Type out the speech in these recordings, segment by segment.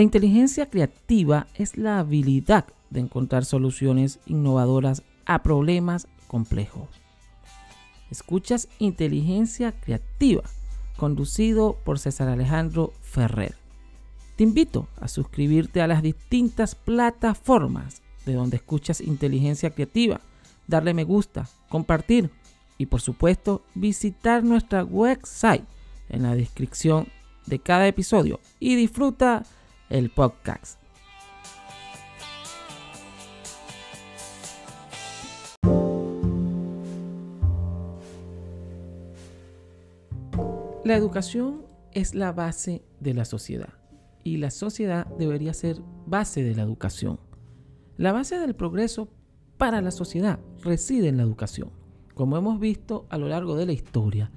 La inteligencia creativa es la habilidad de encontrar soluciones innovadoras a problemas complejos. Escuchas Inteligencia Creativa, conducido por César Alejandro Ferrer. Te invito a suscribirte a las distintas plataformas de donde escuchas Inteligencia Creativa, darle me gusta, compartir y por supuesto visitar nuestra website en la descripción de cada episodio y disfruta el podcast. La educación es la base de la sociedad y la sociedad debería ser base de la educación. La base del progreso para la sociedad reside en la educación. Como hemos visto a lo largo de la historia,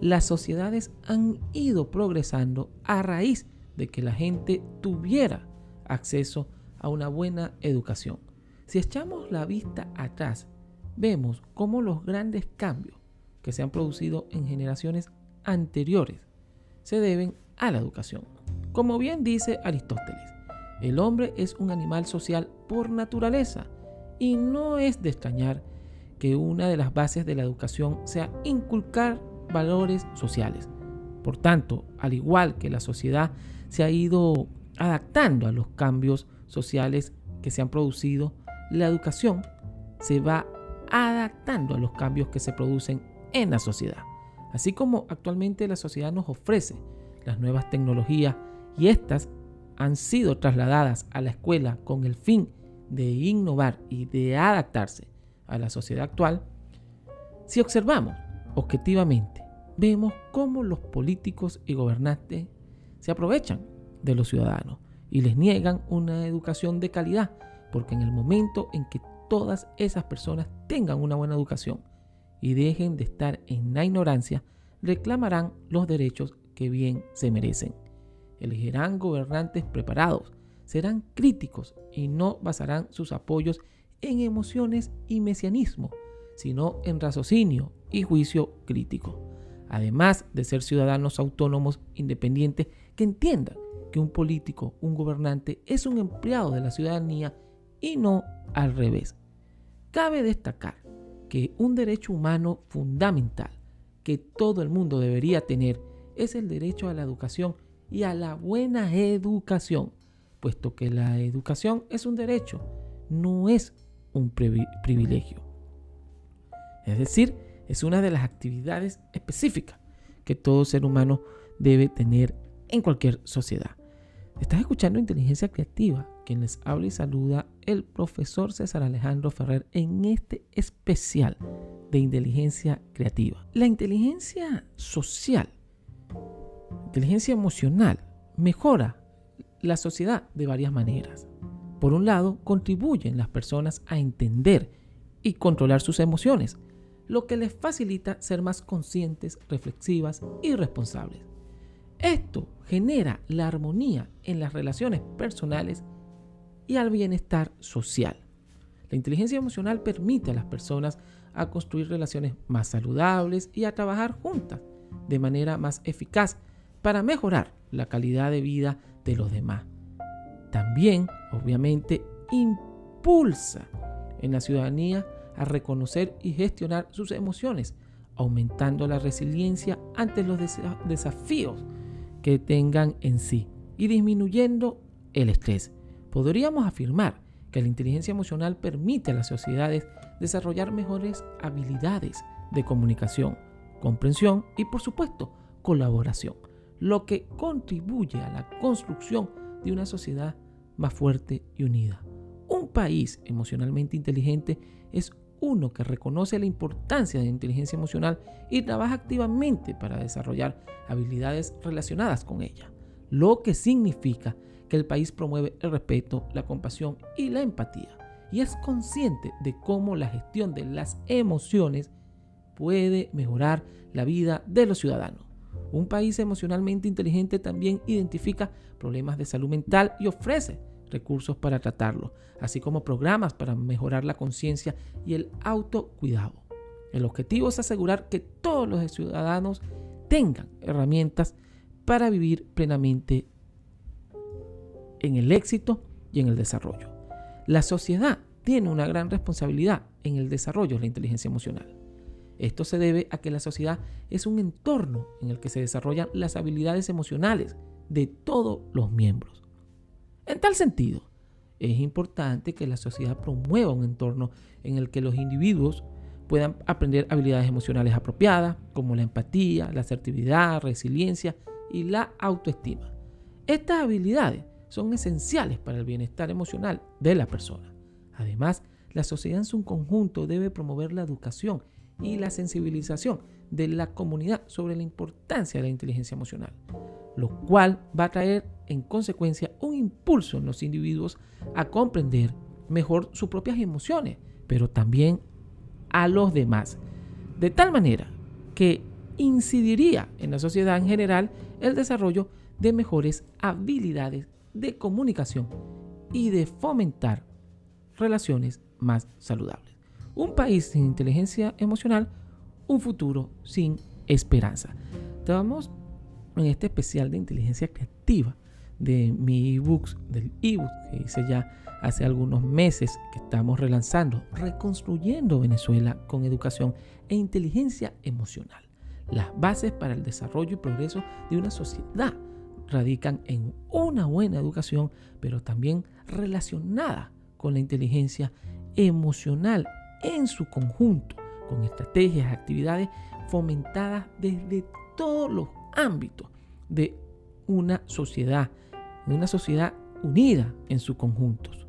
las sociedades han ido progresando a raíz de que la gente tuviera acceso a una buena educación. Si echamos la vista atrás, vemos cómo los grandes cambios que se han producido en generaciones anteriores se deben a la educación. Como bien dice Aristóteles, el hombre es un animal social por naturaleza y no es de extrañar que una de las bases de la educación sea inculcar valores sociales. Por tanto, al igual que la sociedad se ha ido adaptando a los cambios sociales que se han producido, la educación se va adaptando a los cambios que se producen en la sociedad. Así como actualmente la sociedad nos ofrece las nuevas tecnologías y estas han sido trasladadas a la escuela con el fin de innovar y de adaptarse a la sociedad actual, si observamos objetivamente, vemos cómo los políticos y gobernantes se aprovechan de los ciudadanos y les niegan una educación de calidad, porque en el momento en que todas esas personas tengan una buena educación y dejen de estar en la ignorancia, reclamarán los derechos que bien se merecen. Elegirán gobernantes preparados, serán críticos y no basarán sus apoyos en emociones y mesianismo, sino en raciocinio y juicio crítico. Además de ser ciudadanos autónomos independientes que entiendan que un político, un gobernante, es un empleado de la ciudadanía y no al revés. Cabe destacar que un derecho humano fundamental que todo el mundo debería tener es el derecho a la educación y a la buena educación, puesto que la educación es un derecho, no es un privilegio. Es decir, es una de las actividades específicas que todo ser humano debe tener en cualquier sociedad. Estás escuchando Inteligencia Creativa, quien les habla y saluda el profesor César Alejandro Ferrer en este especial de inteligencia creativa. La inteligencia social, inteligencia emocional, mejora la sociedad de varias maneras. Por un lado, contribuyen las personas a entender y controlar sus emociones, lo que les facilita ser más conscientes, reflexivas y responsables. Esto genera la armonía en las relaciones personales y al bienestar social. La inteligencia emocional permite a las personas a construir relaciones más saludables y a trabajar juntas de manera más eficaz para mejorar la calidad de vida de los demás. También, obviamente, impulsa en la ciudadanía a reconocer y gestionar sus emociones, aumentando la resiliencia ante los desafíos que tengan en sí y disminuyendo el estrés. Podríamos afirmar que la inteligencia emocional permite a las sociedades desarrollar mejores habilidades de comunicación, comprensión y por supuesto colaboración, lo que contribuye a la construcción de una sociedad más fuerte y unida. Un país emocionalmente inteligente es uno que reconoce la importancia de la inteligencia emocional y trabaja activamente para desarrollar habilidades relacionadas con ella, lo que significa que el país promueve el respeto, la compasión y la empatía y es consciente de cómo la gestión de las emociones puede mejorar la vida de los ciudadanos. Un país emocionalmente inteligente también identifica problemas de salud mental y ofrece recursos para tratarlo, así como programas para mejorar la conciencia y el autocuidado. El objetivo es asegurar que todos los ciudadanos tengan herramientas para vivir plenamente en el éxito y en el desarrollo. La sociedad tiene una gran responsabilidad en el desarrollo de la inteligencia emocional. Esto se debe a que la sociedad es un entorno en el que se desarrollan las habilidades emocionales de todos los miembros. En tal sentido, es importante que la sociedad promueva un entorno en el que los individuos puedan aprender habilidades emocionales apropiadas, como la empatía, la asertividad, resiliencia y la autoestima. Estas habilidades son esenciales para el bienestar emocional de la persona. Además, la sociedad en su conjunto debe promover la educación y la sensibilización de la comunidad sobre la importancia de la inteligencia emocional, lo cual va a traer en consecuencia un impulso en los individuos a comprender mejor sus propias emociones, pero también a los demás, de tal manera que incidiría en la sociedad en general el desarrollo de mejores habilidades de comunicación y de fomentar relaciones más saludables. Un país sin inteligencia emocional, un futuro sin esperanza. Estamos en este especial de inteligencia creativa de mi ebooks, del ebook que hice ya hace algunos meses que estamos relanzando, reconstruyendo Venezuela con educación e inteligencia emocional. Las bases para el desarrollo y progreso de una sociedad radican en una buena educación, pero también relacionada con la inteligencia emocional en su conjunto, con estrategias, actividades fomentadas desde todos los ámbitos de una sociedad, de una sociedad unida en sus conjuntos.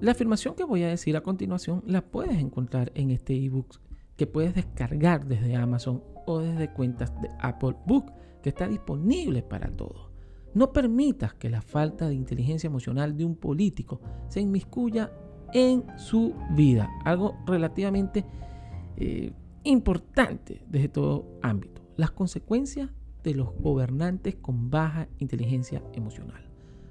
La afirmación que voy a decir a continuación la puedes encontrar en este ebook que puedes descargar desde Amazon o desde cuentas de Apple Book que está disponible para todos. No permitas que la falta de inteligencia emocional de un político se inmiscuya en su vida. Algo relativamente eh, importante desde todo ámbito. Las consecuencias de los gobernantes con baja inteligencia emocional.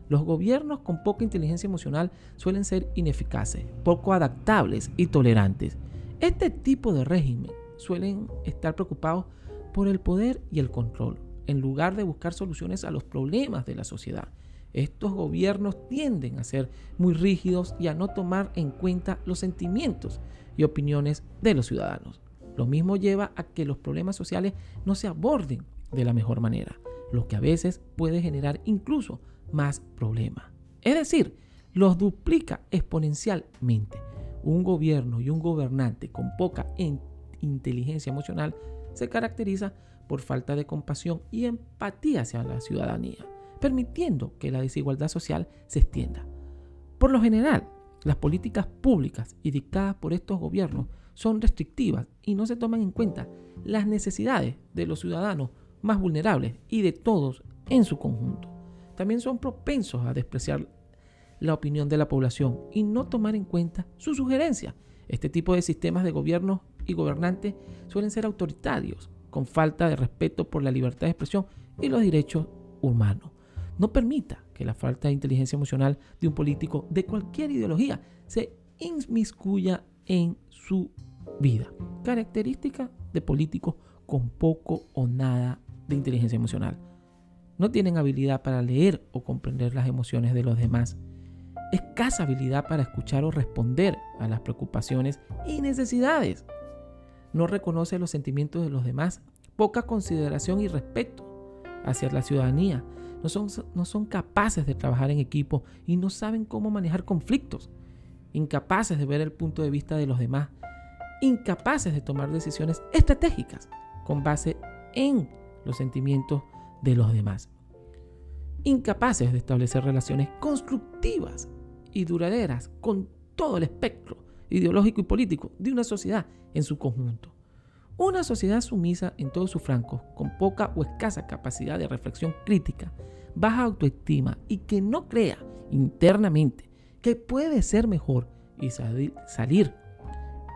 Los gobiernos con poca inteligencia emocional suelen ser ineficaces, poco adaptables y tolerantes. Este tipo de régimen suelen estar preocupados por el poder y el control, en lugar de buscar soluciones a los problemas de la sociedad. Estos gobiernos tienden a ser muy rígidos y a no tomar en cuenta los sentimientos y opiniones de los ciudadanos. Lo mismo lleva a que los problemas sociales no se aborden de la mejor manera, lo que a veces puede generar incluso más problemas. Es decir, los duplica exponencialmente. Un gobierno y un gobernante con poca inteligencia emocional se caracteriza por falta de compasión y empatía hacia la ciudadanía, permitiendo que la desigualdad social se extienda. Por lo general, las políticas públicas y dictadas por estos gobiernos son restrictivas y no se toman en cuenta las necesidades de los ciudadanos más vulnerables y de todos en su conjunto. También son propensos a despreciar la opinión de la población y no tomar en cuenta sus sugerencias. Este tipo de sistemas de gobierno y gobernantes suelen ser autoritarios, con falta de respeto por la libertad de expresión y los derechos humanos. No permita que la falta de inteligencia emocional de un político de cualquier ideología se inmiscuya en su vida. Característica de políticos con poco o nada de inteligencia emocional. No tienen habilidad para leer o comprender las emociones de los demás. Escasa habilidad para escuchar o responder a las preocupaciones y necesidades. No reconoce los sentimientos de los demás. Poca consideración y respeto hacia la ciudadanía. No son, no son capaces de trabajar en equipo y no saben cómo manejar conflictos. Incapaces de ver el punto de vista de los demás. Incapaces de tomar decisiones estratégicas con base en los sentimientos de los demás. Incapaces de establecer relaciones constructivas y duraderas con todo el espectro ideológico y político de una sociedad en su conjunto. Una sociedad sumisa en todos sus francos, con poca o escasa capacidad de reflexión crítica, baja autoestima y que no crea internamente que puede ser mejor y salir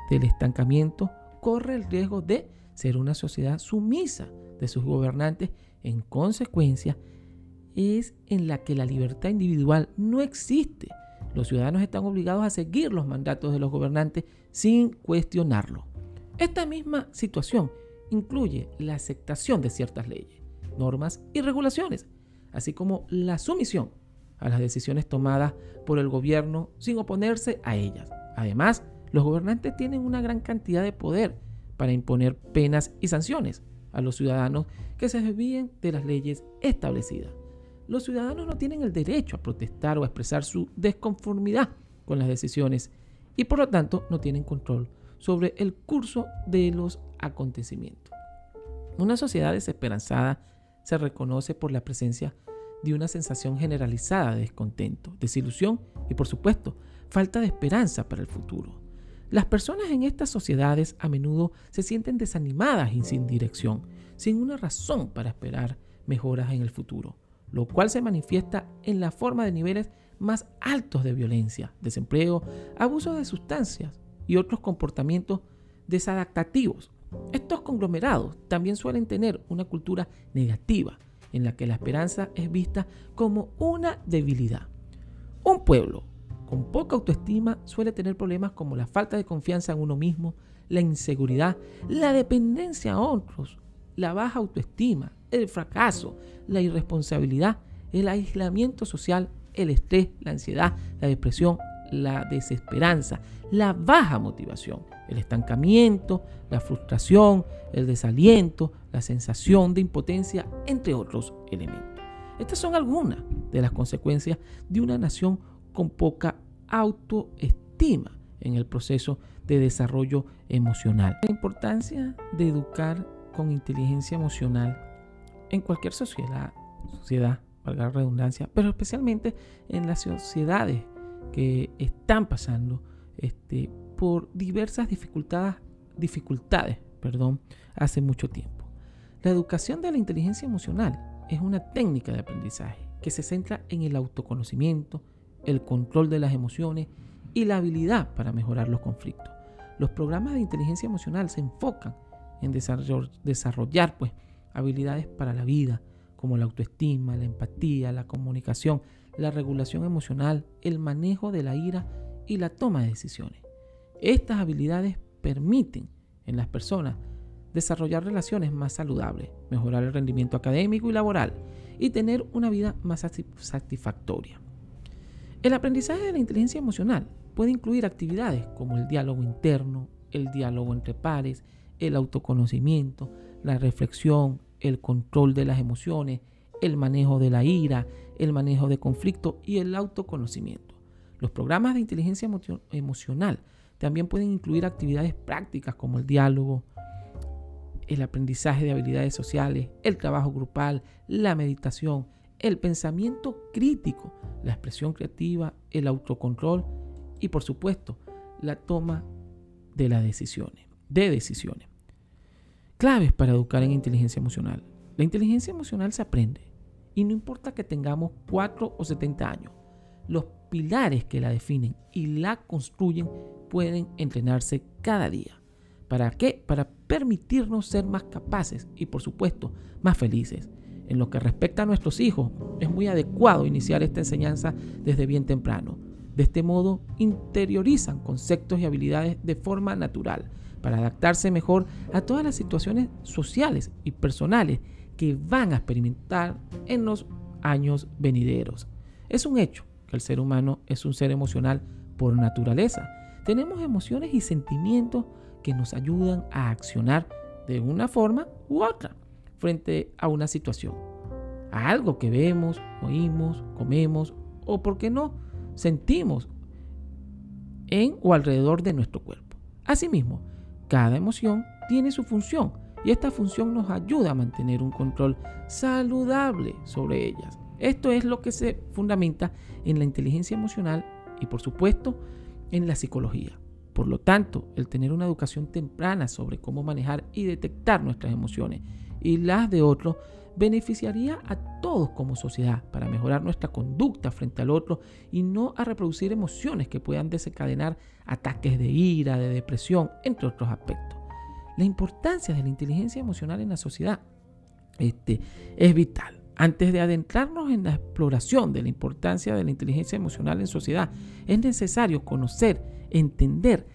del estancamiento, corre el riesgo de ser una sociedad sumisa de sus gobernantes, en consecuencia, es en la que la libertad individual no existe. Los ciudadanos están obligados a seguir los mandatos de los gobernantes sin cuestionarlo. Esta misma situación incluye la aceptación de ciertas leyes, normas y regulaciones, así como la sumisión a las decisiones tomadas por el gobierno sin oponerse a ellas. Además, los gobernantes tienen una gran cantidad de poder para imponer penas y sanciones a los ciudadanos que se desvíen de las leyes establecidas. Los ciudadanos no tienen el derecho a protestar o a expresar su desconformidad con las decisiones y por lo tanto no tienen control sobre el curso de los acontecimientos. Una sociedad desesperanzada se reconoce por la presencia de una sensación generalizada de descontento, desilusión y por supuesto falta de esperanza para el futuro. Las personas en estas sociedades a menudo se sienten desanimadas y sin dirección, sin una razón para esperar mejoras en el futuro, lo cual se manifiesta en la forma de niveles más altos de violencia, desempleo, abuso de sustancias y otros comportamientos desadaptativos. Estos conglomerados también suelen tener una cultura negativa, en la que la esperanza es vista como una debilidad. Un pueblo con poca autoestima suele tener problemas como la falta de confianza en uno mismo, la inseguridad, la dependencia a otros, la baja autoestima, el fracaso, la irresponsabilidad, el aislamiento social, el estrés, la ansiedad, la depresión, la desesperanza, la baja motivación, el estancamiento, la frustración, el desaliento, la sensación de impotencia, entre otros elementos. Estas son algunas de las consecuencias de una nación con poca autoestima en el proceso de desarrollo emocional. La importancia de educar con inteligencia emocional en cualquier sociedad, sociedad, valga la redundancia, pero especialmente en las sociedades que están pasando este, por diversas dificultades, dificultades perdón, hace mucho tiempo. La educación de la inteligencia emocional es una técnica de aprendizaje que se centra en el autoconocimiento, el control de las emociones y la habilidad para mejorar los conflictos. Los programas de inteligencia emocional se enfocan en desarrollar pues, habilidades para la vida, como la autoestima, la empatía, la comunicación, la regulación emocional, el manejo de la ira y la toma de decisiones. Estas habilidades permiten en las personas desarrollar relaciones más saludables, mejorar el rendimiento académico y laboral y tener una vida más satisfactoria. El aprendizaje de la inteligencia emocional puede incluir actividades como el diálogo interno, el diálogo entre pares, el autoconocimiento, la reflexión, el control de las emociones, el manejo de la ira, el manejo de conflicto y el autoconocimiento. Los programas de inteligencia emocional también pueden incluir actividades prácticas como el diálogo, el aprendizaje de habilidades sociales, el trabajo grupal, la meditación, el pensamiento crítico, la expresión creativa, el autocontrol y por supuesto la toma de las decisiones, de decisiones. Claves para educar en inteligencia emocional. La inteligencia emocional se aprende y no importa que tengamos 4 o 70 años, los pilares que la definen y la construyen pueden entrenarse cada día. ¿Para qué? Para permitirnos ser más capaces y por supuesto más felices en lo que respecta a nuestros hijos, es muy adecuado iniciar esta enseñanza desde bien temprano. De este modo, interiorizan conceptos y habilidades de forma natural para adaptarse mejor a todas las situaciones sociales y personales que van a experimentar en los años venideros. Es un hecho que el ser humano es un ser emocional por naturaleza. Tenemos emociones y sentimientos que nos ayudan a accionar de una forma u otra frente a una situación, a algo que vemos, oímos, comemos o, por qué no, sentimos en o alrededor de nuestro cuerpo. Asimismo, cada emoción tiene su función y esta función nos ayuda a mantener un control saludable sobre ellas. Esto es lo que se fundamenta en la inteligencia emocional y por supuesto en la psicología. Por lo tanto, el tener una educación temprana sobre cómo manejar y detectar nuestras emociones y las de otros beneficiaría a todos como sociedad para mejorar nuestra conducta frente al otro y no a reproducir emociones que puedan desencadenar ataques de ira, de depresión, entre otros aspectos. La importancia de la inteligencia emocional en la sociedad este, es vital. Antes de adentrarnos en la exploración de la importancia de la inteligencia emocional en sociedad, es necesario conocer, entender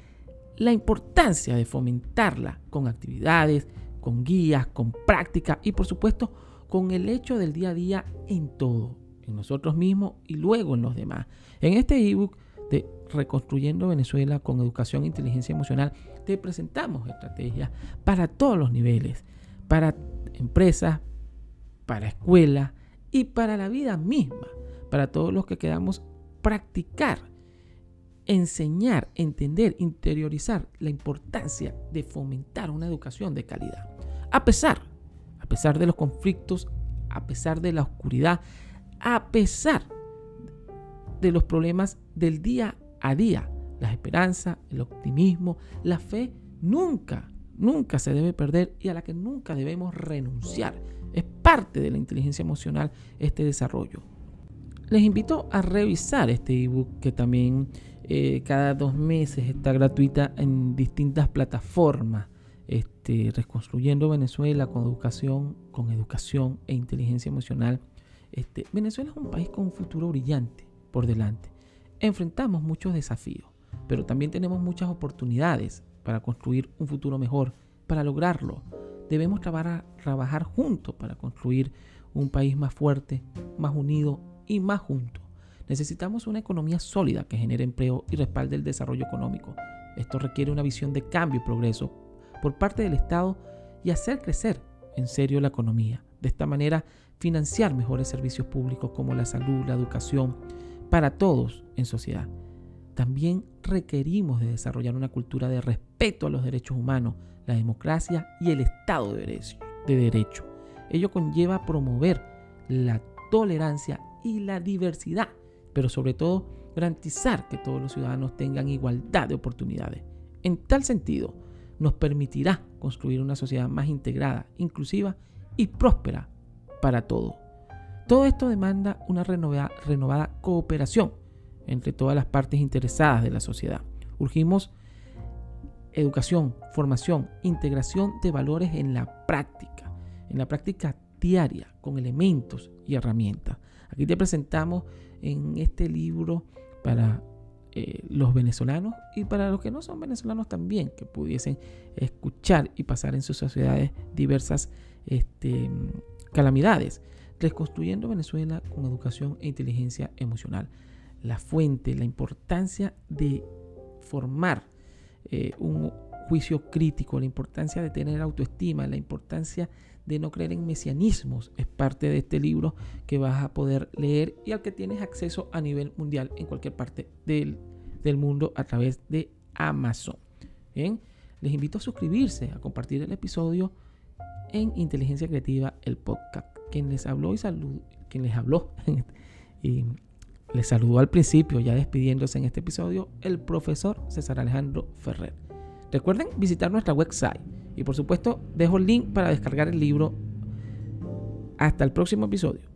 la importancia de fomentarla con actividades, con guías, con práctica y por supuesto con el hecho del día a día en todo, en nosotros mismos y luego en los demás. En este ebook de Reconstruyendo Venezuela con Educación e Inteligencia Emocional, te presentamos estrategias para todos los niveles, para empresas, para escuelas y para la vida misma, para todos los que queramos practicar, enseñar, entender, interiorizar la importancia de fomentar una educación de calidad. A pesar, a pesar de los conflictos, a pesar de la oscuridad, a pesar de los problemas del día a día, la esperanza, el optimismo, la fe nunca, nunca se debe perder y a la que nunca debemos renunciar. Es parte de la inteligencia emocional este desarrollo. Les invito a revisar este ebook que también eh, cada dos meses está gratuita en distintas plataformas. Este, reconstruyendo Venezuela con educación, con educación e inteligencia emocional. Este, Venezuela es un país con un futuro brillante por delante. Enfrentamos muchos desafíos, pero también tenemos muchas oportunidades para construir un futuro mejor. Para lograrlo, debemos trabajar, trabajar juntos para construir un país más fuerte, más unido y más junto. Necesitamos una economía sólida que genere empleo y respalde el desarrollo económico. Esto requiere una visión de cambio y progreso por parte del Estado y hacer crecer en serio la economía. De esta manera, financiar mejores servicios públicos como la salud, la educación, para todos en sociedad. También requerimos de desarrollar una cultura de respeto a los derechos humanos, la democracia y el Estado de derecho. Ello conlleva promover la tolerancia y la diversidad, pero sobre todo garantizar que todos los ciudadanos tengan igualdad de oportunidades. En tal sentido, nos permitirá construir una sociedad más integrada, inclusiva y próspera para todos. Todo esto demanda una renovada, renovada cooperación entre todas las partes interesadas de la sociedad. Urgimos educación, formación, integración de valores en la práctica, en la práctica diaria, con elementos y herramientas. Aquí te presentamos en este libro para eh, los venezolanos y para los que no son venezolanos también, que pudiesen escuchar y pasar en sus sociedades diversas este, calamidades. Reconstruyendo Venezuela con educación e inteligencia emocional. La fuente, la importancia de formar eh, un juicio crítico, la importancia de tener autoestima, la importancia de no creer en mesianismos es parte de este libro que vas a poder leer y al que tienes acceso a nivel mundial en cualquier parte del, del mundo a través de Amazon. Bien, les invito a suscribirse, a compartir el episodio en Inteligencia Creativa, el podcast. Quien les habló y salud, quien les habló y les saludó al principio, ya despidiéndose en este episodio, el profesor César Alejandro Ferrer. Recuerden visitar nuestra website y por supuesto dejo el link para descargar el libro. Hasta el próximo episodio.